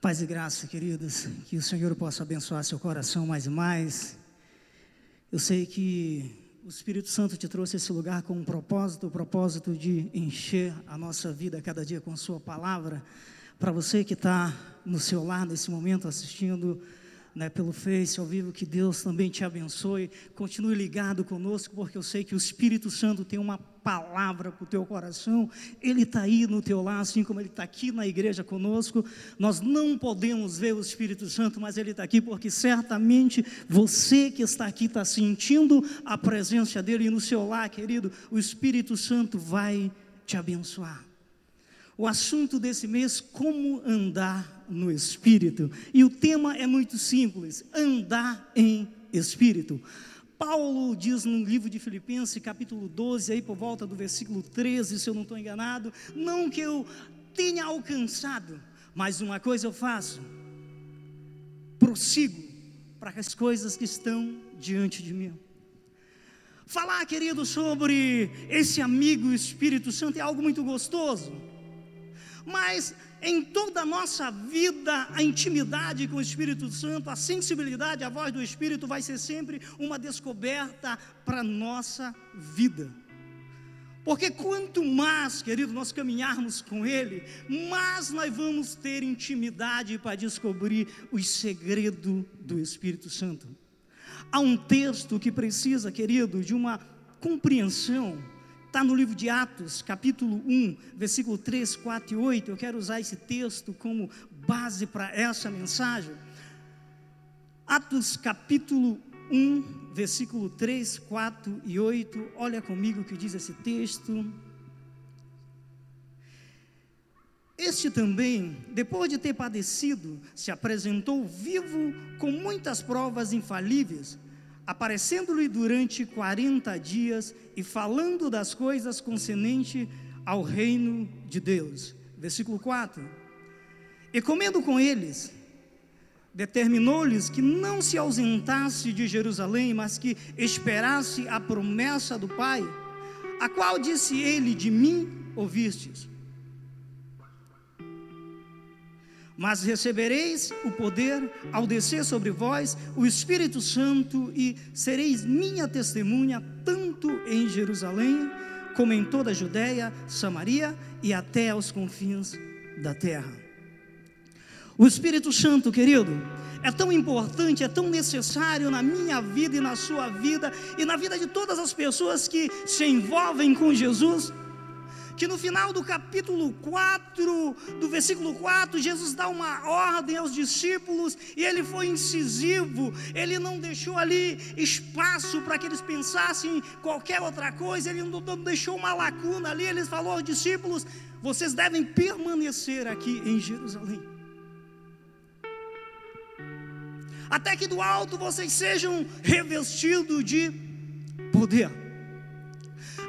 Paz e graça, queridos, que o Senhor possa abençoar seu coração mais e mais. Eu sei que o Espírito Santo te trouxe esse lugar com um propósito, o propósito de encher a nossa vida cada dia com Sua palavra. Para você que está no seu lar nesse momento assistindo né, pelo Face, ao vivo, que Deus também te abençoe. Continue ligado conosco, porque eu sei que o Espírito Santo tem uma palavra para o teu coração. Ele está aí no teu lar, assim como ele está aqui na igreja conosco. Nós não podemos ver o Espírito Santo, mas ele está aqui porque certamente você que está aqui está sentindo a presença dele e no seu lar, querido, o Espírito Santo vai te abençoar. O assunto desse mês, como andar no Espírito. E o tema é muito simples: andar em Espírito. Paulo diz no livro de Filipenses, capítulo 12, aí por volta do versículo 13, se eu não estou enganado, não que eu tenha alcançado, mas uma coisa eu faço, prossigo para as coisas que estão diante de mim. Falar, querido, sobre esse amigo Espírito Santo é algo muito gostoso mas em toda a nossa vida, a intimidade com o Espírito Santo, a sensibilidade à voz do Espírito vai ser sempre uma descoberta para a nossa vida. Porque quanto mais, querido, nós caminharmos com Ele, mais nós vamos ter intimidade para descobrir os segredos do Espírito Santo. Há um texto que precisa, querido, de uma compreensão Está no livro de Atos, capítulo 1, versículo 3, 4 e 8. Eu quero usar esse texto como base para essa mensagem. Atos, capítulo 1, versículo 3, 4 e 8. Olha comigo o que diz esse texto. Este também, depois de ter padecido, se apresentou vivo com muitas provas infalíveis aparecendo-lhe durante 40 dias e falando das coisas concernentes ao reino de Deus. Versículo 4. E comendo com eles, determinou-lhes que não se ausentasse de Jerusalém, mas que esperasse a promessa do Pai, a qual disse ele: De mim ouvistes. Mas recebereis o poder ao descer sobre vós o Espírito Santo e sereis minha testemunha tanto em Jerusalém como em toda a Judéia, Samaria e até aos confins da terra. O Espírito Santo, querido, é tão importante, é tão necessário na minha vida e na sua vida e na vida de todas as pessoas que se envolvem com Jesus que no final do capítulo 4, do versículo 4, Jesus dá uma ordem aos discípulos e ele foi incisivo, ele não deixou ali espaço para que eles pensassem qualquer outra coisa, ele não deixou uma lacuna ali, ele falou aos discípulos: vocês devem permanecer aqui em Jerusalém. Até que do alto vocês sejam revestidos de poder.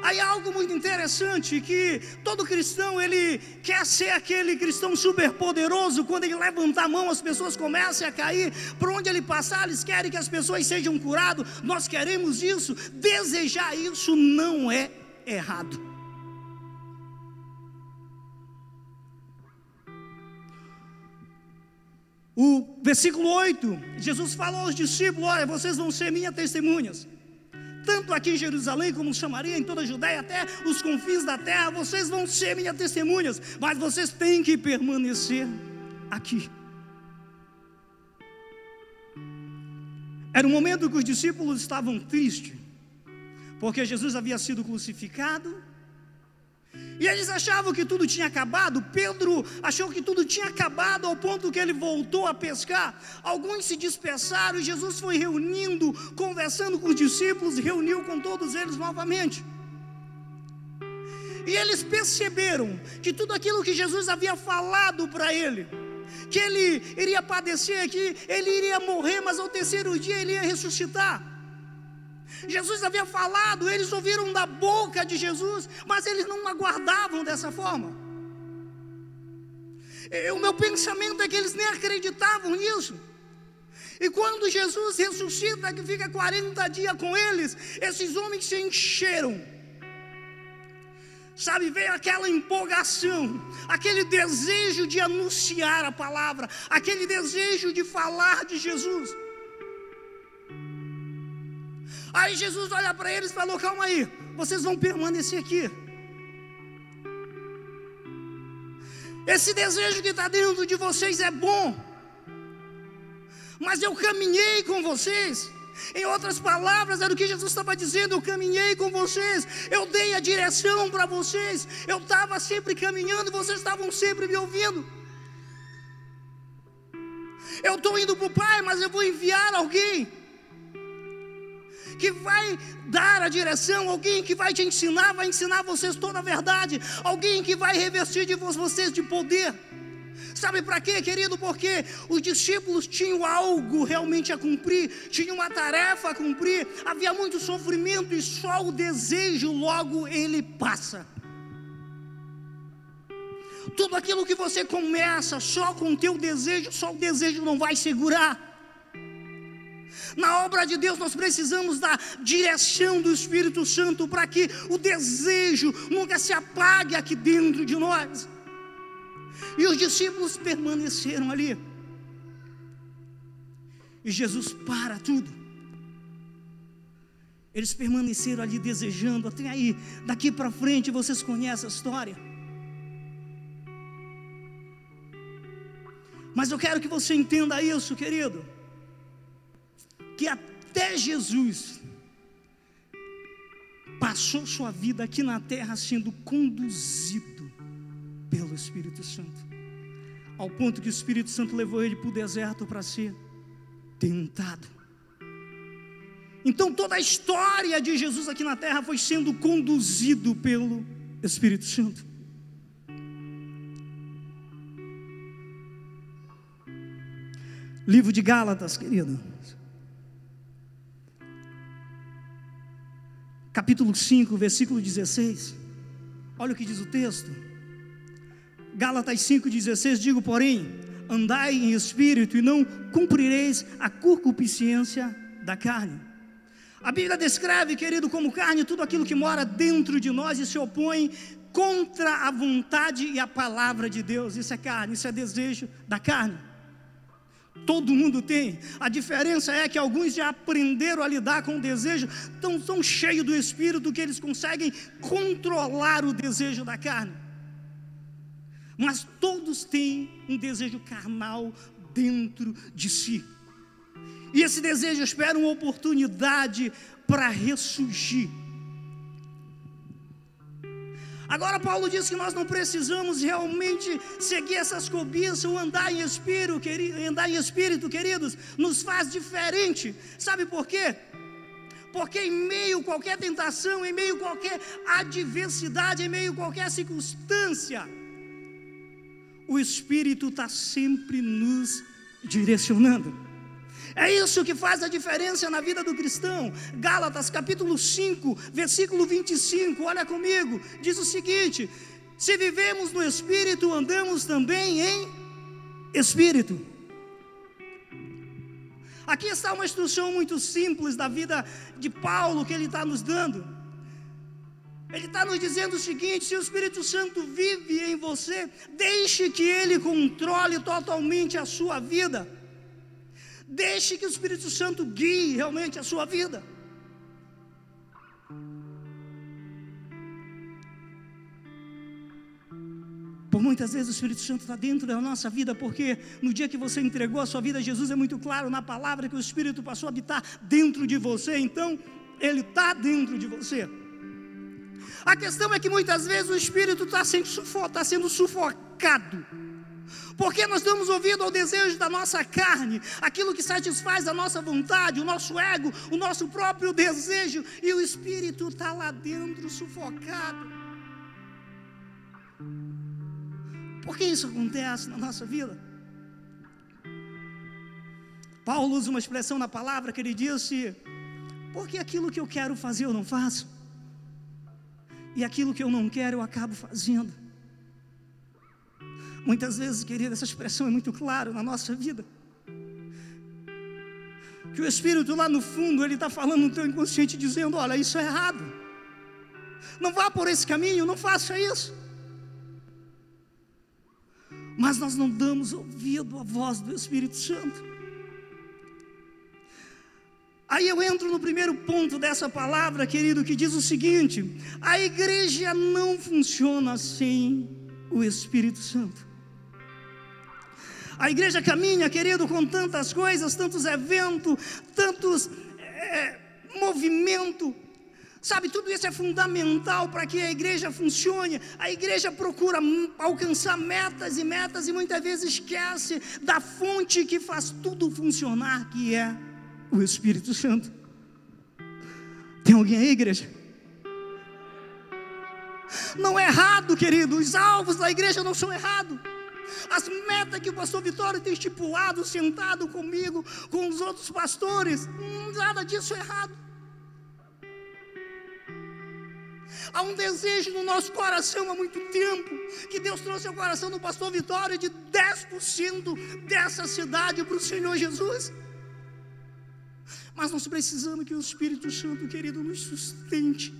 Aí algo muito interessante que todo cristão ele quer ser aquele cristão super poderoso, quando ele levanta a mão as pessoas começam a cair, por onde ele passar eles querem que as pessoas sejam curadas. Nós queremos isso, desejar isso não é errado. O versículo 8, Jesus falou aos discípulos: Olha, vocês vão ser minhas testemunhas tanto aqui em Jerusalém como Samaria, em toda a Judéia, até os confins da terra, vocês vão ser minhas testemunhas, mas vocês têm que permanecer aqui. Era um momento que os discípulos estavam tristes, porque Jesus havia sido crucificado, e eles achavam que tudo tinha acabado. Pedro achou que tudo tinha acabado ao ponto que ele voltou a pescar. Alguns se dispersaram e Jesus foi reunindo, conversando com os discípulos, reuniu com todos eles novamente. E eles perceberam que tudo aquilo que Jesus havia falado para ele, que ele iria padecer, que ele iria morrer, mas ao terceiro dia ele ia ressuscitar. Jesus havia falado, eles ouviram da boca de Jesus, mas eles não aguardavam dessa forma. O meu pensamento é que eles nem acreditavam nisso. E quando Jesus ressuscita, que fica 40 dias com eles, esses homens se encheram Sabe, veio aquela empolgação, aquele desejo de anunciar a palavra, aquele desejo de falar de Jesus. Aí Jesus olha para eles e falou: Calma aí, vocês vão permanecer aqui. Esse desejo que está dentro de vocês é bom, mas eu caminhei com vocês. Em outras palavras, era o que Jesus estava dizendo: eu caminhei com vocês, eu dei a direção para vocês, eu estava sempre caminhando e vocês estavam sempre me ouvindo. Eu estou indo para o Pai, mas eu vou enviar alguém que vai dar a direção, alguém que vai te ensinar, vai ensinar vocês toda a verdade, alguém que vai revestir de vocês de poder. Sabe para quê, querido? Porque os discípulos tinham algo realmente a cumprir, tinham uma tarefa a cumprir, havia muito sofrimento e só o desejo logo ele passa. Tudo aquilo que você começa só com o teu desejo, só o desejo não vai segurar. Na obra de Deus, nós precisamos da direção do Espírito Santo para que o desejo nunca se apague aqui dentro de nós. E os discípulos permaneceram ali. E Jesus para tudo. Eles permaneceram ali desejando, até aí, daqui para frente vocês conhecem a história. Mas eu quero que você entenda isso, querido que até Jesus passou sua vida aqui na terra sendo conduzido pelo Espírito Santo, ao ponto que o Espírito Santo levou ele para o deserto para ser tentado. Então toda a história de Jesus aqui na terra foi sendo conduzido pelo Espírito Santo. Livro de Gálatas, querido. Capítulo 5, versículo 16. Olha o que diz o texto. Gálatas 5,16: Digo, porém, andai em espírito e não cumprireis a concupiscência da carne. A Bíblia descreve, querido, como carne tudo aquilo que mora dentro de nós e se opõe contra a vontade e a palavra de Deus. Isso é carne, isso é desejo da carne. Todo mundo tem. A diferença é que alguns já aprenderam a lidar com o desejo, tão, tão cheio do espírito que eles conseguem controlar o desejo da carne. Mas todos têm um desejo carnal dentro de si. E esse desejo espera uma oportunidade para ressurgir. Agora, Paulo diz que nós não precisamos realmente seguir essas cobiças ou andar em espírito, querido, andar em espírito, queridos, nos faz diferente. Sabe por quê? Porque em meio a qualquer tentação, em meio a qualquer adversidade, em meio a qualquer circunstância, o Espírito está sempre nos direcionando. É isso que faz a diferença na vida do cristão. Gálatas capítulo 5, versículo 25, olha comigo, diz o seguinte: Se vivemos no espírito, andamos também em espírito. Aqui está uma instrução muito simples da vida de Paulo que ele está nos dando. Ele está nos dizendo o seguinte: se o Espírito Santo vive em você, deixe que ele controle totalmente a sua vida. Deixe que o Espírito Santo guie realmente a sua vida. Por muitas vezes o Espírito Santo está dentro da nossa vida, porque no dia que você entregou a sua vida a Jesus, é muito claro na palavra que o Espírito passou a habitar dentro de você, então ele está dentro de você. A questão é que muitas vezes o Espírito está sendo, está sendo sufocado porque nós estamos ouvindo ao desejo da nossa carne, aquilo que satisfaz a nossa vontade, o nosso ego, o nosso próprio desejo, e o espírito está lá dentro sufocado. Por que isso acontece na nossa vida? Paulo usa uma expressão na palavra que ele disse: porque aquilo que eu quero fazer eu não faço, e aquilo que eu não quero eu acabo fazendo. Muitas vezes, querida, essa expressão é muito clara na nossa vida. Que o Espírito lá no fundo, ele está falando no teu inconsciente, dizendo: olha, isso é errado. Não vá por esse caminho, não faça isso. Mas nós não damos ouvido à voz do Espírito Santo. Aí eu entro no primeiro ponto dessa palavra, querido, que diz o seguinte: a igreja não funciona sem o Espírito Santo. A igreja caminha, querido, com tantas coisas, tantos eventos, tantos é, movimento. Sabe, tudo isso é fundamental para que a igreja funcione. A igreja procura alcançar metas e metas e muitas vezes esquece da fonte que faz tudo funcionar, que é o Espírito Santo. Tem alguém aí, igreja? Não é errado, querido, os alvos da igreja não são errados. As metas que o pastor Vitório tem estipulado, sentado comigo, com os outros pastores, nada disso é errado. Há um desejo no nosso coração há muito tempo, que Deus trouxe ao coração do pastor Vitório de 10% dessa cidade para o Senhor Jesus. Mas nós precisamos que o Espírito Santo, querido, nos sustente.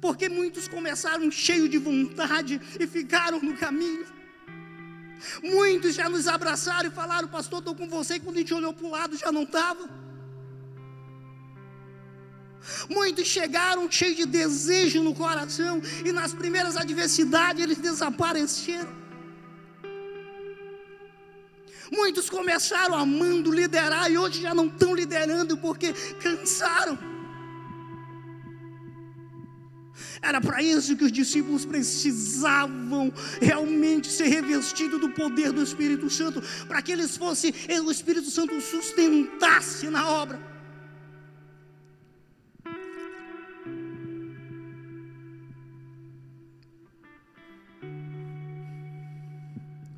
Porque muitos começaram cheios de vontade e ficaram no caminho. Muitos já nos abraçaram e falaram, pastor, estou com você, e quando a gente olhou para o lado já não estava. Muitos chegaram cheios de desejo no coração, e nas primeiras adversidades eles desapareceram. Muitos começaram amando liderar e hoje já não estão liderando porque cansaram. Era para isso que os discípulos precisavam realmente ser revestidos do poder do Espírito Santo, para que eles fossem, o Espírito Santo sustentasse na obra.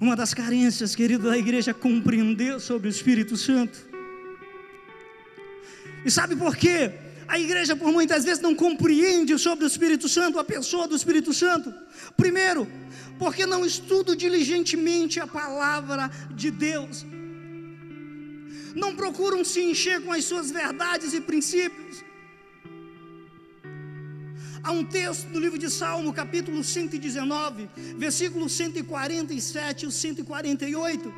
Uma das carências, querido, da igreja é compreender sobre o Espírito Santo. E sabe por quê? A igreja, por muitas vezes, não compreende sobre o Espírito Santo, a pessoa do Espírito Santo. Primeiro, porque não estudo diligentemente a palavra de Deus. Não procuram se encher com as suas verdades e princípios. Há um texto no livro de Salmo, capítulo 119, versículo 147 e 148.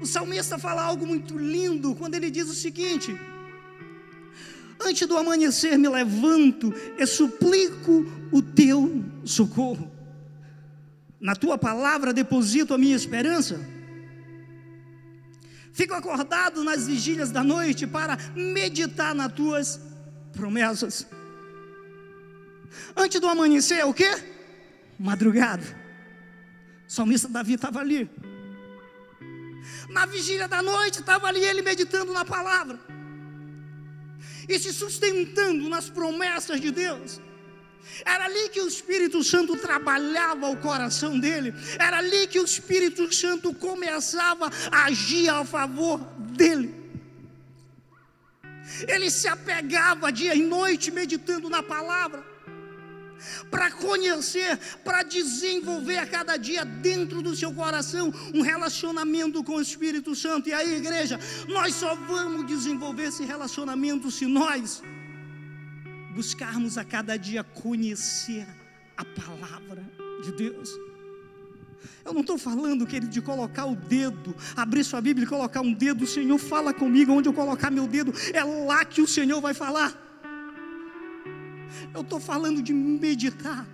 O salmista fala algo muito lindo quando ele diz o seguinte: Antes do amanhecer me levanto e suplico o teu socorro. Na tua palavra deposito a minha esperança. Fico acordado nas vigílias da noite para meditar nas tuas promessas. Antes do amanhecer é o quê? Madrugada. O salmista Davi estava ali. Na vigília da noite, estava ali ele meditando na palavra. E se sustentando nas promessas de Deus. Era ali que o Espírito Santo trabalhava o coração dele. Era ali que o Espírito Santo começava a agir a favor dele. Ele se apegava dia e noite meditando na palavra para conhecer, para desenvolver a cada dia dentro do seu coração um relacionamento com o Espírito Santo. E aí, igreja, nós só vamos desenvolver esse relacionamento se nós buscarmos a cada dia conhecer a palavra de Deus. Eu não estou falando, querido, de colocar o dedo, abrir sua Bíblia e colocar um dedo, o Senhor fala comigo, onde eu colocar meu dedo, é lá que o Senhor vai falar. Eu estou falando de meditar,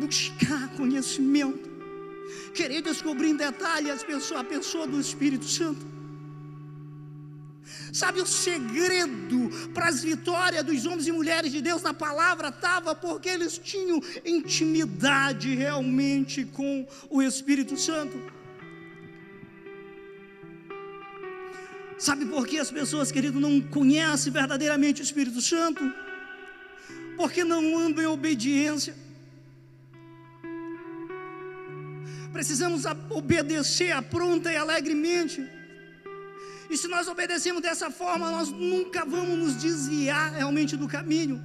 buscar conhecimento, querer descobrir em detalhe as pessoas, a pessoa do Espírito Santo. Sabe o segredo para as vitórias dos homens e mulheres de Deus na palavra estava porque eles tinham intimidade realmente com o Espírito Santo. Sabe por que as pessoas, querido, não conhecem verdadeiramente o Espírito Santo? Porque não andam em obediência. Precisamos obedecer pronta e alegremente. E se nós obedecemos dessa forma, nós nunca vamos nos desviar realmente do caminho.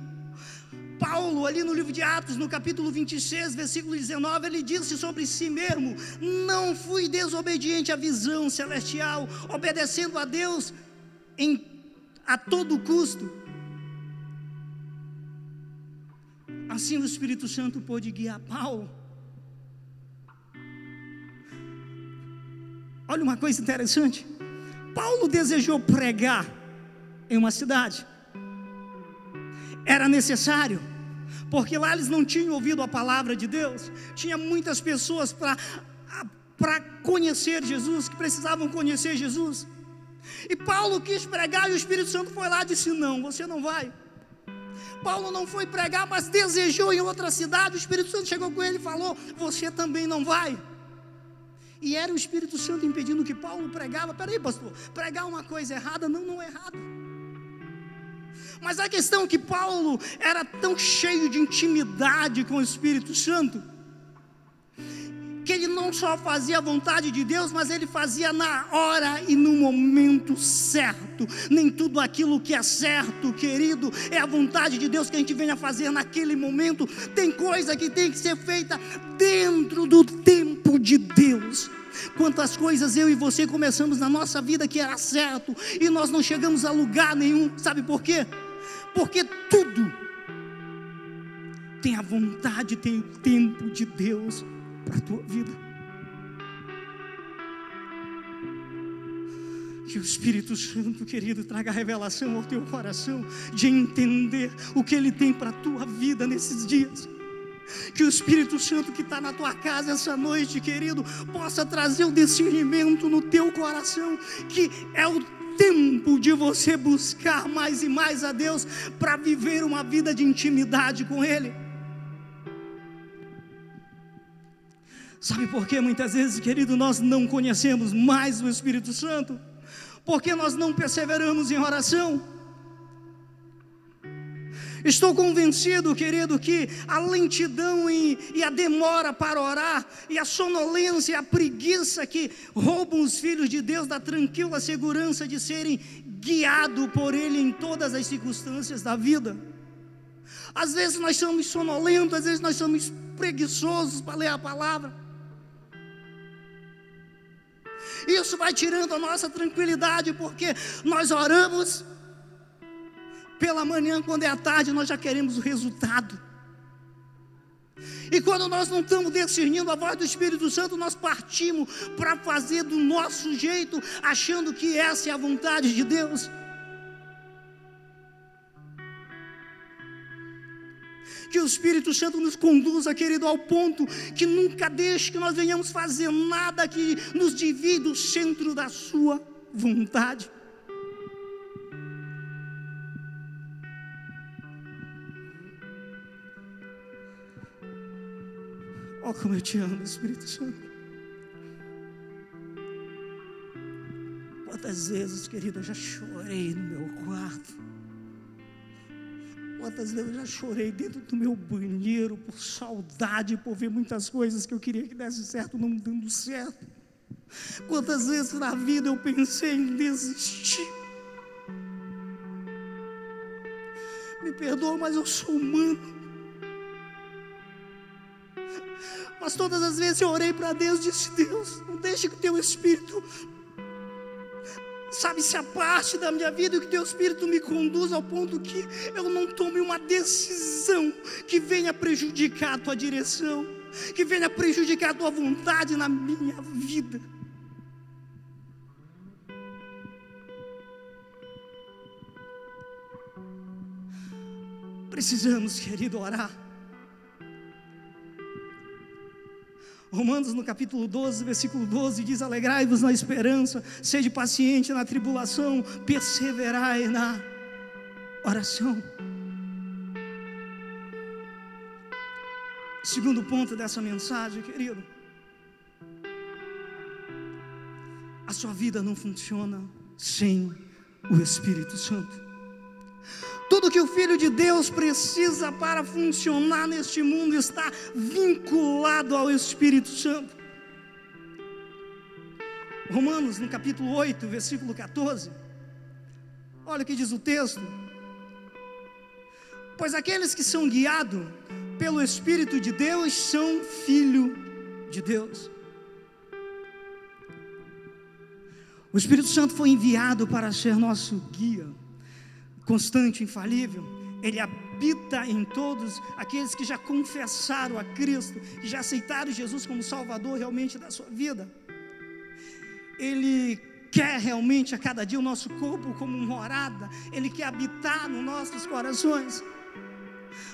Paulo, ali no livro de Atos, no capítulo 26, versículo 19, ele disse sobre si mesmo: Não fui desobediente à visão celestial, obedecendo a Deus em, a todo custo Assim o Espírito Santo pôde guiar Paulo. Olha uma coisa interessante. Paulo desejou pregar em uma cidade. Era necessário, porque lá eles não tinham ouvido a palavra de Deus. Tinha muitas pessoas para para conhecer Jesus, que precisavam conhecer Jesus. E Paulo quis pregar e o Espírito Santo foi lá e disse: Não, você não vai. Paulo não foi pregar, mas desejou em outra cidade. O Espírito Santo chegou com ele e falou: Você também não vai. E era o Espírito Santo impedindo que Paulo pregava. Peraí, pastor, pregar uma coisa errada? Não, não é errado. Mas a questão é que Paulo era tão cheio de intimidade com o Espírito Santo que ele não só fazia a vontade de Deus, mas ele fazia na hora e no momento certo. Nem tudo aquilo que é certo, querido, é a vontade de Deus que a gente venha fazer naquele momento. Tem coisa que tem que ser feita dentro do tempo de Deus. Quantas coisas eu e você começamos na nossa vida que era certo e nós não chegamos a lugar nenhum, sabe por quê? Porque tudo tem a vontade, tem o tempo de Deus para a tua vida. Que o Espírito Santo, querido, traga revelação ao teu coração de entender o que Ele tem para a tua vida nesses dias. Que o Espírito Santo que está na tua casa essa noite, querido, possa trazer o discernimento no teu coração, que é o tempo de você buscar mais e mais a Deus para viver uma vida de intimidade com Ele. Sabe por que muitas vezes, querido, nós não conhecemos mais o Espírito Santo? Porque nós não perseveramos em oração. Estou convencido, querido, que a lentidão e, e, a demora para orar, e a sonolência e a preguiça que roubam os filhos de Deus da tranquila segurança de serem guiados por Ele em todas as circunstâncias da vida. Às vezes nós somos sonolentos, às vezes nós somos preguiçosos para ler a palavra. Isso vai tirando a nossa tranquilidade, porque nós oramos pela manhã, quando é tarde, nós já queremos o resultado. E quando nós não estamos discernindo a voz do Espírito Santo, nós partimos para fazer do nosso jeito, achando que essa é a vontade de Deus. Que o Espírito Santo nos conduza, querido, ao ponto que nunca deixe que nós venhamos fazer nada que nos divide do centro da Sua vontade. Oh, como eu te amo, Espírito Santo. Quantas vezes, querido, eu já chorei no meu quarto Quantas vezes eu já chorei dentro do meu banheiro por saudade, por ver muitas coisas que eu queria que desse certo, não dando certo. Quantas vezes na vida eu pensei em desistir. Me perdoa, mas eu sou humano. Mas todas as vezes eu orei para Deus e disse: Deus, não deixe que o teu Espírito sabe, se a parte da minha vida e que teu Espírito me conduz ao ponto que eu não tome uma decisão que venha prejudicar a tua direção, que venha prejudicar a tua vontade na minha vida. Precisamos, querido, orar Romanos no capítulo 12, versículo 12 diz: Alegrai-vos na esperança, sede paciente na tribulação, perseverai na oração. Segundo ponto dessa mensagem, querido, a sua vida não funciona sem o Espírito Santo. Tudo que o Filho de Deus precisa para funcionar neste mundo está vinculado ao Espírito Santo. Romanos, no capítulo 8, versículo 14. Olha o que diz o texto. Pois aqueles que são guiados pelo Espírito de Deus são filho de Deus. O Espírito Santo foi enviado para ser nosso guia constante, infalível, ele habita em todos aqueles que já confessaram a Cristo, que já aceitaram Jesus como Salvador realmente da sua vida. Ele quer realmente a cada dia o nosso corpo como morada, Ele quer habitar nos nossos corações.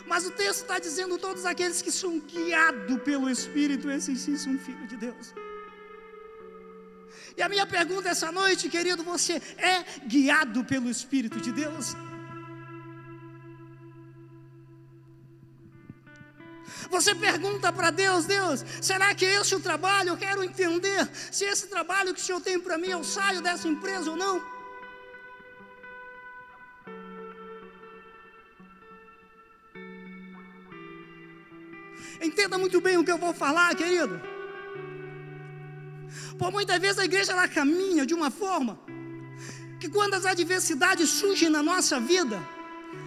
Mas o texto está dizendo: todos aqueles que são guiados pelo Espírito, esses sim são filhos de Deus. E a minha pergunta essa noite, querido, você é guiado pelo Espírito de Deus? Você pergunta para Deus: Deus, será que esse é o trabalho? Eu quero entender se esse trabalho que o Senhor tem para mim, eu saio dessa empresa ou não. Entenda muito bem o que eu vou falar, querido. Por muitas vezes a igreja ela caminha de uma forma que quando as adversidades surgem na nossa vida,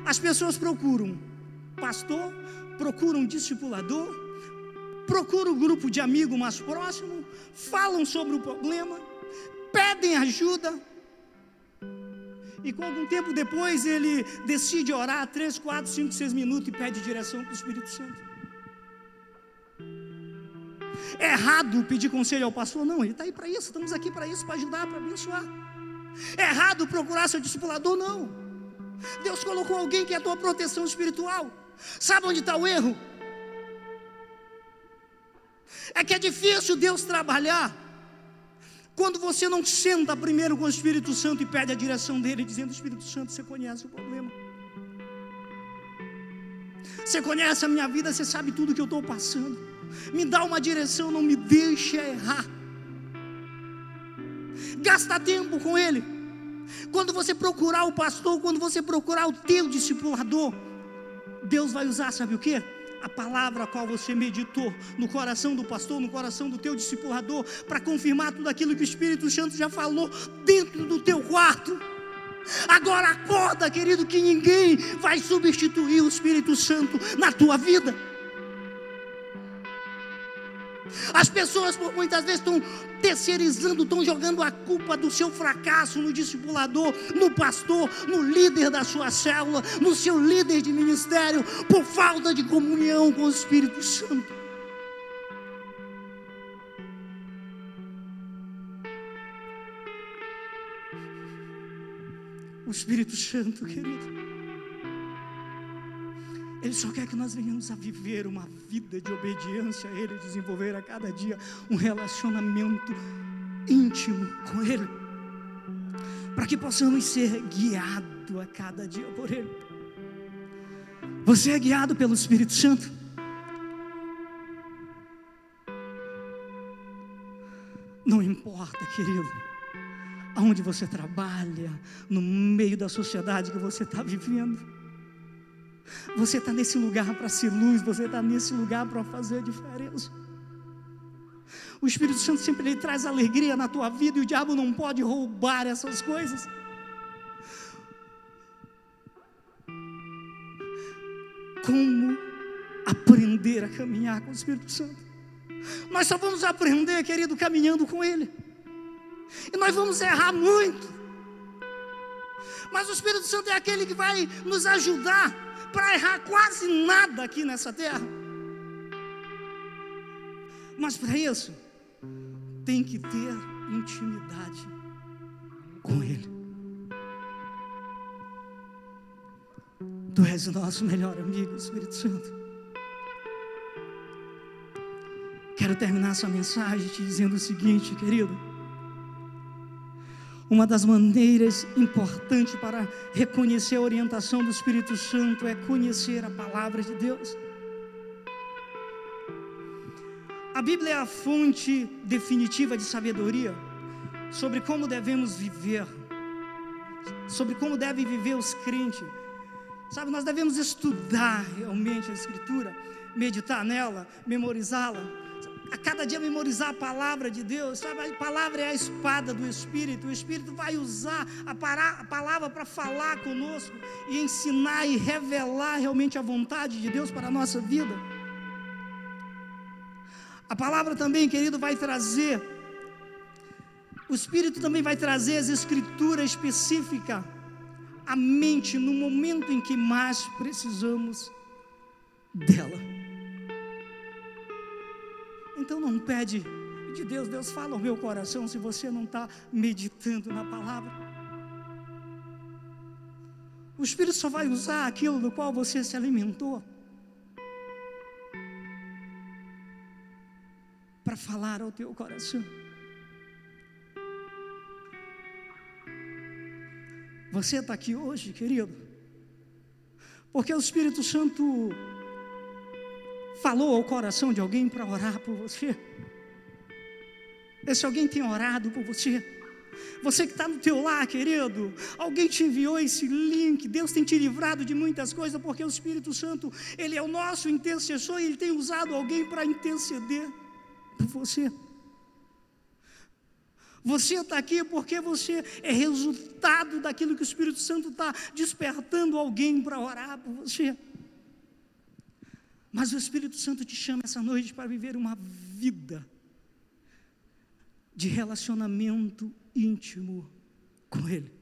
as pessoas procuram pastor, procuram discipulador, procuram um grupo de amigos mais próximo, falam sobre o problema, pedem ajuda. E com algum tempo depois ele decide orar 3, 4, 5, 6 minutos e pede direção para o Espírito Santo. É errado pedir conselho ao pastor? Não, ele está aí para isso, estamos aqui para isso, para ajudar, para abençoar. É errado procurar seu discipulador? Não. Deus colocou alguém que é a tua proteção espiritual. Sabe onde está o erro? É que é difícil Deus trabalhar quando você não senta primeiro com o Espírito Santo e pede a direção dele, dizendo: Espírito Santo, você conhece o problema. Você conhece a minha vida, você sabe tudo que eu estou passando. Me dá uma direção, não me deixe errar. Gasta tempo com Ele. Quando você procurar o pastor, quando você procurar o teu discipulador, Deus vai usar, sabe o que? A palavra a qual você meditou no coração do pastor, no coração do teu discipulador, para confirmar tudo aquilo que o Espírito Santo já falou dentro do teu quarto. Agora acorda, querido, que ninguém vai substituir o Espírito Santo na tua vida. As pessoas por muitas vezes estão terceirizando, estão jogando a culpa do seu fracasso no discipulador, no pastor, no líder da sua célula, no seu líder de ministério, por falta de comunhão com o Espírito Santo. O Espírito Santo, querido ele só quer que nós venhamos a viver uma vida de obediência a Ele, desenvolver a cada dia um relacionamento íntimo com Ele, para que possamos ser guiados a cada dia por Ele. Você é guiado pelo Espírito Santo? Não importa, querido, aonde você trabalha, no meio da sociedade que você está vivendo. Você está nesse lugar para ser luz, você está nesse lugar para fazer a diferença. O Espírito Santo sempre ele traz alegria na tua vida e o diabo não pode roubar essas coisas. Como aprender a caminhar com o Espírito Santo? Nós só vamos aprender, querido, caminhando com Ele. E nós vamos errar muito. Mas o Espírito Santo é aquele que vai nos ajudar para errar quase nada aqui nessa terra. Mas para isso, tem que ter intimidade com Ele. Tu és o nosso melhor amigo, Espírito Santo. Quero terminar essa mensagem te dizendo o seguinte, querido. Uma das maneiras importantes para reconhecer a orientação do Espírito Santo é conhecer a palavra de Deus. A Bíblia é a fonte definitiva de sabedoria sobre como devemos viver, sobre como devem viver os crentes. Sabe, nós devemos estudar realmente a Escritura, meditar nela, memorizá-la a cada dia memorizar a palavra de Deus, sabe? A palavra é a espada do Espírito, o Espírito vai usar a, a palavra para falar conosco e ensinar e revelar realmente a vontade de Deus para a nossa vida. A palavra também, querido, vai trazer, o Espírito também vai trazer as escrituras específicas a mente no momento em que mais precisamos dela. Então não pede de Deus, Deus fala ao meu coração se você não está meditando na palavra. O Espírito só vai usar aquilo do qual você se alimentou. Para falar ao teu coração. Você está aqui hoje, querido, porque o Espírito Santo falou ao coração de alguém para orar por você. Esse alguém tem orado por você. Você que está no teu lar, querido, alguém te enviou esse link. Deus tem te livrado de muitas coisas, porque o Espírito Santo, Ele é o nosso intercessor e Ele tem usado alguém para interceder por você. Você está aqui porque você é resultado daquilo que o Espírito Santo está despertando alguém para orar por você. Mas o Espírito Santo te chama essa noite para viver uma vida de relacionamento íntimo com Ele.